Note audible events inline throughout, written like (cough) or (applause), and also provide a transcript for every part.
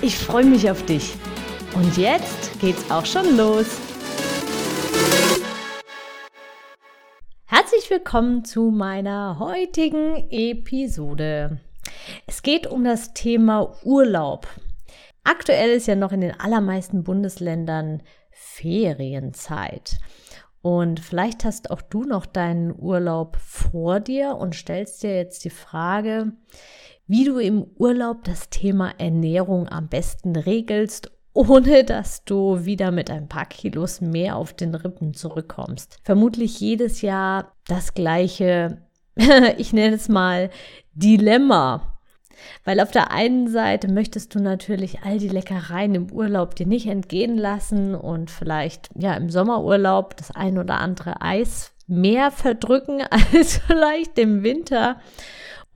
Ich freue mich auf dich. Und jetzt geht's auch schon los. Herzlich willkommen zu meiner heutigen Episode. Es geht um das Thema Urlaub. Aktuell ist ja noch in den allermeisten Bundesländern Ferienzeit. Und vielleicht hast auch du noch deinen Urlaub vor dir und stellst dir jetzt die Frage, wie du im Urlaub das Thema Ernährung am besten regelst, ohne dass du wieder mit ein paar Kilos mehr auf den Rippen zurückkommst. Vermutlich jedes Jahr das gleiche, (laughs) ich nenne es mal Dilemma. Weil auf der einen Seite möchtest du natürlich all die Leckereien im Urlaub dir nicht entgehen lassen und vielleicht ja im Sommerurlaub das ein oder andere Eis mehr verdrücken (laughs) als vielleicht im Winter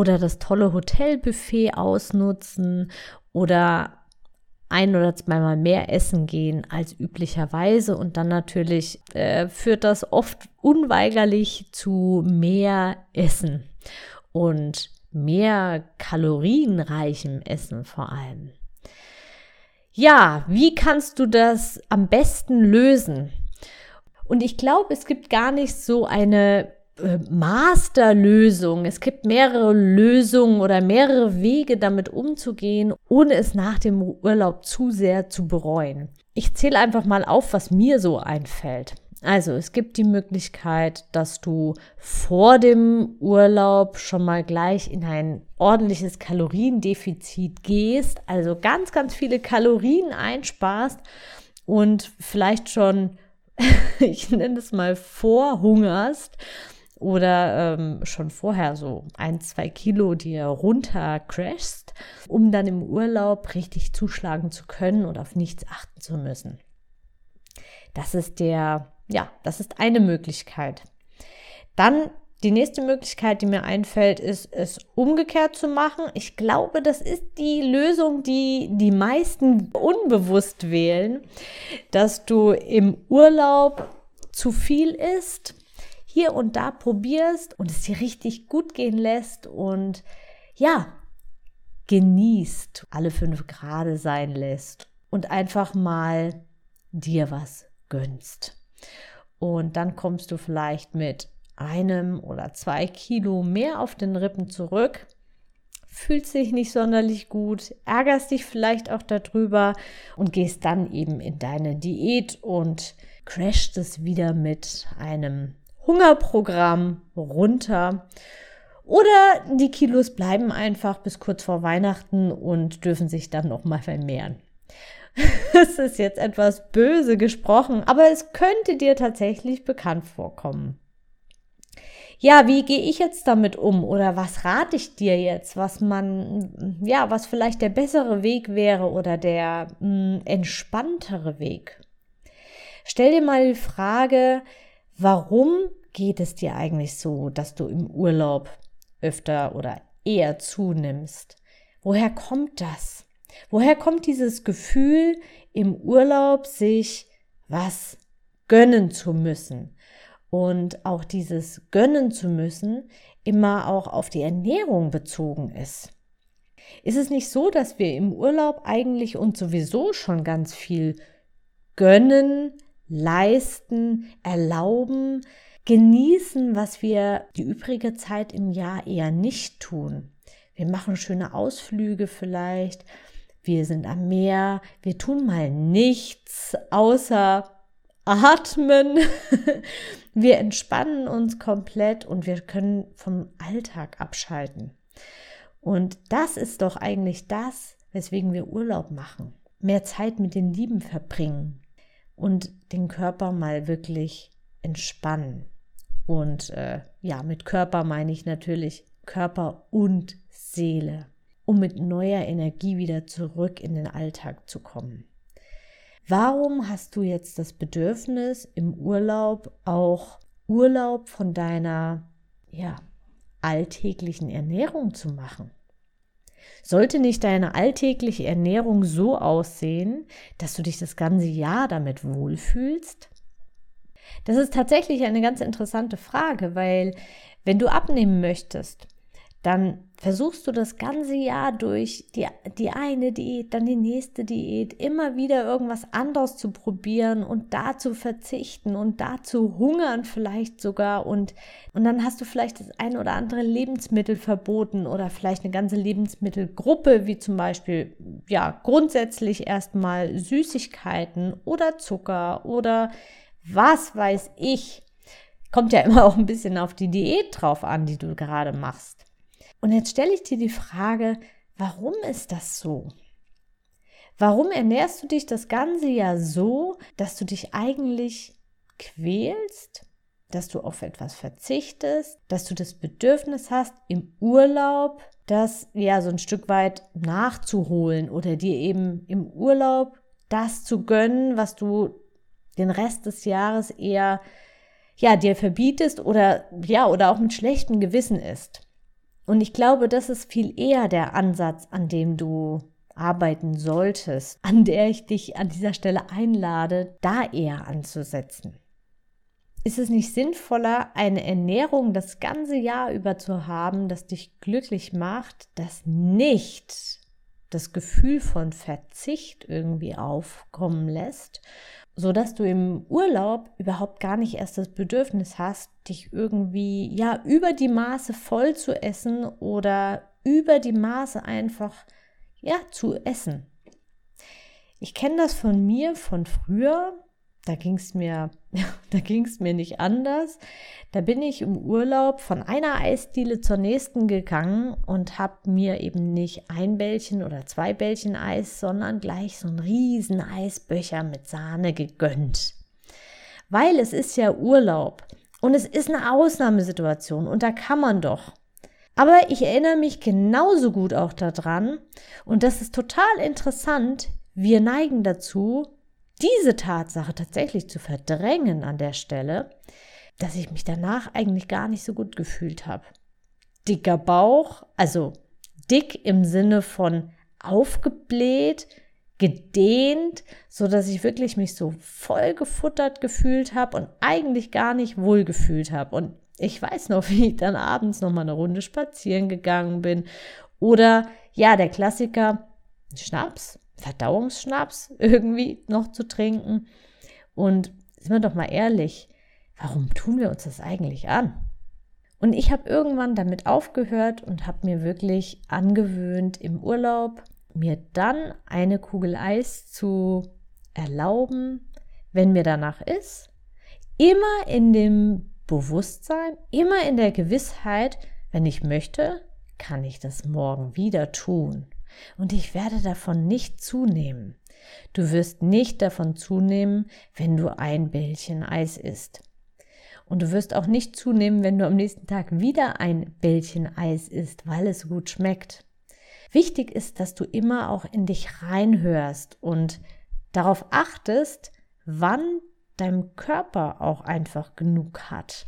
oder das tolle Hotelbuffet ausnutzen oder ein oder zweimal mehr essen gehen als üblicherweise und dann natürlich äh, führt das oft unweigerlich zu mehr Essen und mehr kalorienreichem Essen vor allem. Ja, wie kannst du das am besten lösen? Und ich glaube, es gibt gar nicht so eine Masterlösung. Es gibt mehrere Lösungen oder mehrere Wege, damit umzugehen, ohne es nach dem Urlaub zu sehr zu bereuen. Ich zähle einfach mal auf, was mir so einfällt. Also es gibt die Möglichkeit, dass du vor dem Urlaub schon mal gleich in ein ordentliches Kaloriendefizit gehst, also ganz, ganz viele Kalorien einsparst und vielleicht schon, (laughs) ich nenne es mal, vorhungerst oder ähm, schon vorher so ein, zwei Kilo dir runter crashst, um dann im Urlaub richtig zuschlagen zu können und auf nichts achten zu müssen. Das ist der ja, das ist eine Möglichkeit. Dann die nächste Möglichkeit, die mir einfällt, ist, es umgekehrt zu machen. Ich glaube, das ist die Lösung, die die meisten unbewusst wählen, dass du im Urlaub zu viel isst, hier und da probierst und es dir richtig gut gehen lässt und ja, genießt, alle fünf Grade sein lässt und einfach mal dir was gönnst. Und dann kommst du vielleicht mit einem oder zwei Kilo mehr auf den Rippen zurück, fühlst dich nicht sonderlich gut, ärgerst dich vielleicht auch darüber und gehst dann eben in deine Diät und crashst es wieder mit einem Hungerprogramm runter. Oder die Kilos bleiben einfach bis kurz vor Weihnachten und dürfen sich dann noch mal vermehren. (laughs) Es ist jetzt etwas böse gesprochen, aber es könnte dir tatsächlich bekannt vorkommen. Ja, wie gehe ich jetzt damit um oder was rate ich dir jetzt, was man, ja, was vielleicht der bessere Weg wäre oder der mh, hm, entspanntere Weg? Stell dir mal die Frage, warum geht es dir eigentlich so, dass du im Urlaub öfter oder eher zunimmst? Woher kommt das? Woher kommt dieses Gefühl, im Urlaub sich was gönnen zu müssen? Und auch dieses gönnen zu müssen immer auch auf die Ernährung bezogen ist. Ist es nicht so, dass wir im Urlaub eigentlich uns sowieso schon ganz viel gönnen, leisten, erlauben, genießen, was wir die übrige Zeit im Jahr eher nicht tun? Wir machen schöne Ausflüge vielleicht, wir sind am Meer, wir tun mal nichts außer atmen. (laughs) wir entspannen uns komplett und wir können vom Alltag abschalten. Und das ist doch eigentlich das, weswegen wir Urlaub machen. Mehr Zeit mit den Lieben verbringen und den Körper mal wirklich entspannen. Und äh, ja, mit Körper meine ich natürlich Körper und Seele. um mit neuer Energie wieder zurück in den Alltag zu kommen. Warum hast du jetzt das Bedürfnis, im Urlaub auch Urlaub von deiner ja, alltäglichen Ernährung zu machen? Sollte nicht deine alltägliche Ernährung so aussehen, dass du dich das ganze Jahr damit wohlfühlst? Das ist tatsächlich eine ganz interessante Frage, weil wenn du abnehmen möchtest, dann versuchst du das ganze Jahr durch die, die eine Diät, dann die nächste Diät, immer wieder irgendwas anderes zu probieren und da zu verzichten und da zu hungern vielleicht sogar und, und dann hast du vielleicht das ein oder andere Lebensmittel verboten oder vielleicht eine ganze Lebensmittelgruppe, wie zum Beispiel, ja, grundsätzlich erstmal Süßigkeiten oder Zucker oder was weiß ich. Kommt ja immer auch ein bisschen auf die Diät drauf an, die du gerade machst. Und jetzt stelle ich dir die Frage, warum ist das so? Warum ernährst du dich das ganze Jahr so, dass du dich eigentlich quälst, dass du auf etwas verzichtest, dass du das Bedürfnis hast, im Urlaub das ja so ein Stück weit nachzuholen oder dir eben im Urlaub das zu gönnen, was du den Rest des Jahres eher ja dir verbietest oder ja oder auch mit schlechtem Gewissen isst. Und ich glaube, das ist viel eher der Ansatz, an dem du arbeiten solltest, an der ich dich an dieser Stelle einlade, da eher anzusetzen. Ist es nicht sinnvoller, eine Ernährung das ganze Jahr über zu haben, das dich glücklich macht, das nicht das Gefühl von Verzicht irgendwie aufkommen lässt so dass du im Urlaub überhaupt gar nicht erst das Bedürfnis hast, dich irgendwie ja über die Maße voll zu essen oder über die Maße einfach ja zu essen. Ich kenne das von mir von früher. Da ging es mir, (laughs) da ging es mir nicht anders. Da bin ich im Urlaub von einer Eisdiele zur nächsten gegangen und habe mir eben nicht ein Bällchen oder zwei Bällchen Eis, sondern gleich so einen riesen Eisbecher mit Sahne gegönnt. Weil es ist ja Urlaub und es ist eine Ausnahmesituation und da kann man doch. Aber ich erinnere mich genauso gut auch daran und das ist total interessant. Wir neigen dazu, diese Tatsache tatsächlich zu verdrängen an der Stelle, dass ich mich danach eigentlich gar nicht so gut gefühlt habe. Dicker Bauch, also dick im Sinne von aufgebläht, gedehnt, so dass ich wirklich mich so voll gefuttert gefühlt habe und eigentlich gar nicht wohl gefühlt habe. Und ich weiß noch, (laughs) wie ich dann abends noch mal eine Runde spazieren gegangen bin oder ja, der Klassiker Schnaps, Verdauungsschnaps (laughs) irgendwie noch zu trinken. Und sind wir doch mal ehrlich, warum tun wir uns das eigentlich an? Und ich habe irgendwann damit aufgehört und habe mir wirklich angewöhnt, im Urlaub mir dann eine Kugel Eis zu erlauben, wenn mir danach ist. Immer in dem Bewusstsein, immer in der Gewissheit, wenn ich möchte, kann ich das morgen wieder tun. Und ich werde davon nicht zunehmen. Du wirst nicht davon zunehmen, wenn du ein Bällchen Eis isst. Und du wirst auch nicht zunehmen, wenn du am nächsten Tag wieder ein Bällchen Eis isst, weil es gut schmeckt. Wichtig ist, dass du immer auch in dich reinhörst und darauf achtest, wann dein Körper auch einfach genug hat.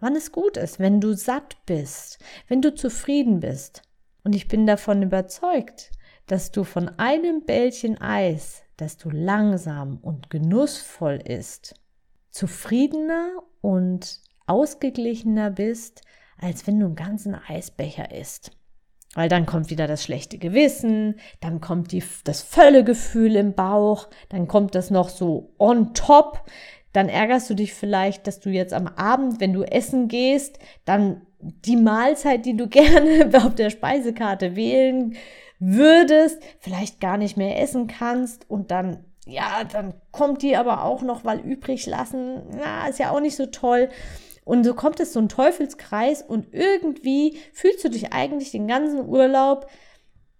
Wann es gut ist, wenn du satt bist, wenn du zufrieden bist. Und ich bin davon überzeugt, dass du von einem Bällchen Eis, das du langsam und genussvoll isst, zufriedener und ausgeglichener bist, als wenn du einen ganzen Eisbecher isst. Weil dann kommt wieder das schlechte Gewissen, dann kommt die, das Völlegefühl im Bauch, dann kommt das noch so on top. Dann ärgerst du dich vielleicht, dass du jetzt am Abend, wenn du essen gehst, dann die Mahlzeit, die du (laughs) gerne auf der Speisekarte wählen würdest, vielleicht gar nicht mehr essen kannst und dann, ja, dann kommt die aber auch noch weil übrig lassen. Na, ist ja auch nicht so toll. Und so kommt es so ein Teufelskreis und irgendwie fühlst du dich eigentlich den ganzen Urlaub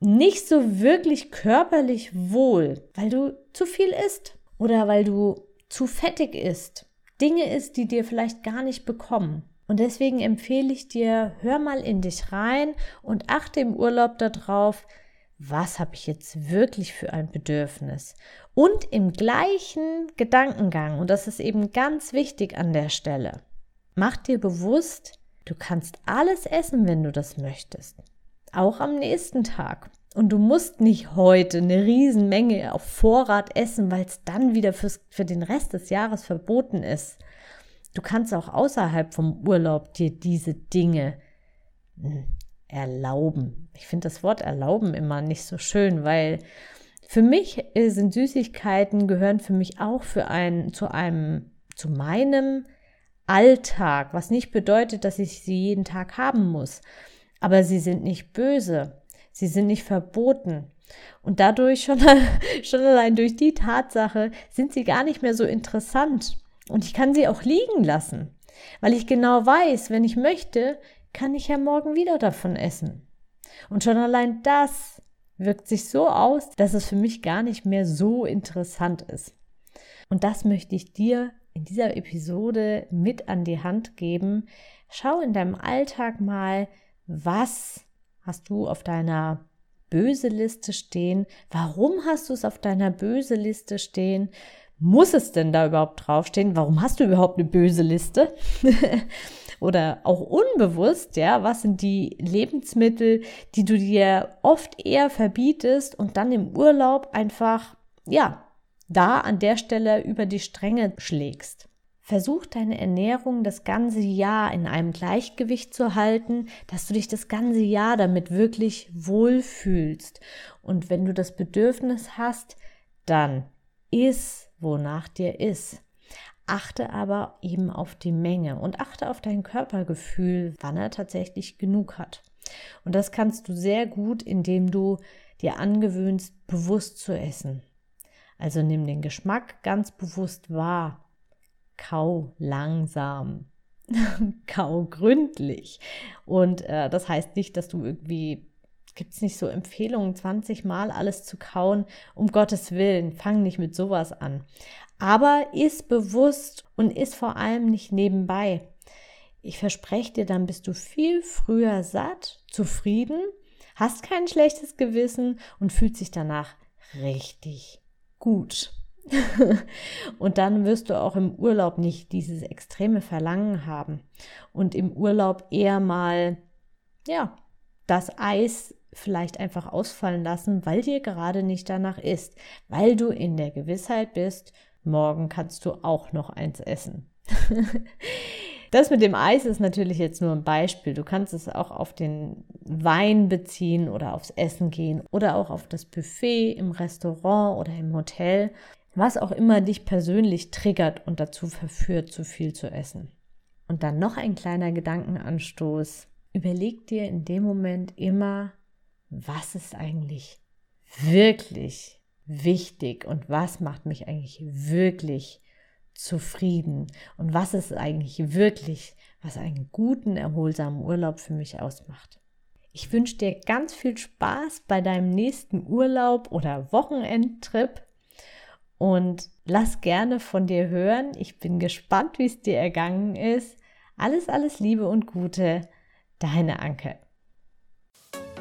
nicht so wirklich körperlich wohl, weil du zu viel isst oder weil du zu fettig isst. Dinge isst, die dir vielleicht gar nicht bekommen. Und deswegen empfehle ich dir, hör mal in dich rein und achte im Urlaub darauf, was habe ich jetzt wirklich für ein Bedürfnis? Und im gleichen Gedankengang, und das ist eben ganz wichtig an der Stelle, mach dir bewusst, du kannst alles essen, wenn du das möchtest. Auch am nächsten Tag. Und du musst nicht heute eine Riesenmenge auf Vorrat essen, weil es dann wieder fürs, für den Rest des Jahres verboten ist. Du kannst auch außerhalb vom Urlaub dir diese Dinge hm, erlauben. Ich finde das Wort erlauben immer nicht so schön, weil für mich sind Süßigkeiten gehören für mich auch für ein, zu einem, zu meinem Alltag, was nicht bedeutet, dass ich sie jeden Tag haben muss. Aber sie sind nicht böse. Sie sind nicht verboten. Und dadurch schon, (laughs) schon allein durch die Tatsache sind sie gar nicht mehr so interessant. Und ich kann sie auch liegen lassen, weil ich genau weiß, wenn ich möchte, kann ich ja morgen wieder davon essen. Und schon allein das wirkt sich so aus, dass es für mich gar nicht mehr so interessant ist. Und das möchte ich dir in dieser Episode mit an die Hand geben. Schau in deinem Alltag mal, was hast du auf deiner böse Liste stehen? Warum hast du es auf deiner böse Liste stehen? Muss es denn da überhaupt draufstehen? Warum hast du überhaupt eine böse Liste? (laughs) Oder auch unbewusst, ja, was sind die Lebensmittel, die du dir oft eher verbietest und dann im Urlaub einfach, ja, da an der Stelle über die Stränge schlägst? Versuch deine Ernährung das ganze Jahr in einem Gleichgewicht zu halten, dass du dich das ganze Jahr damit wirklich wohlfühlst. Und wenn du das Bedürfnis hast, dann iss, wonach dir ist. Achte aber eben auf die Menge und achte auf dein Körpergefühl, wann er tatsächlich genug hat. Und das kannst du sehr gut, indem du dir angewöhnst, bewusst zu essen. Also nimm den Geschmack ganz bewusst wahr kau langsam, (laughs) kau gründlich. Und äh, das heißt nicht, dass du irgendwie, gibt es nicht so Empfehlungen, 20 Mal alles zu kauen. Um Gottes Willen, fang nicht mit sowas an. Aber ist bewusst und ist vor allem nicht nebenbei. Ich verspreche dir, dann bist du viel früher satt, zufrieden, hast kein schlechtes Gewissen und fühlt sich danach richtig gut. (laughs) und dann wirst du auch im Urlaub nicht dieses extreme Verlangen haben und im Urlaub eher mal, ja, das Eis vielleicht einfach ausfallen lassen, weil dir gerade nicht danach ist, weil du in der Gewissheit bist, morgen kannst du auch noch eins essen. (laughs) Das mit dem Eis ist natürlich jetzt nur ein Beispiel. Du kannst es auch auf den Wein beziehen oder aufs Essen gehen oder auch auf das Buffet im Restaurant oder im Hotel was auch immer dich persönlich triggert und dazu verführt, zu viel zu essen. Und dann noch ein kleiner Gedankenanstoß. Überleg dir in dem Moment immer, was ist eigentlich wirklich wichtig und was macht mich eigentlich wirklich zufrieden und was ist eigentlich wirklich, was einen guten, erholsamen Urlaub für mich ausmacht. Ich wünsche dir ganz viel Spaß bei deinem nächsten Urlaub oder Wochenendtrip und lass gerne von dir hören. Ich bin gespannt, wie es dir ergangen ist. Alles, alles Liebe und Gute, deine Anke.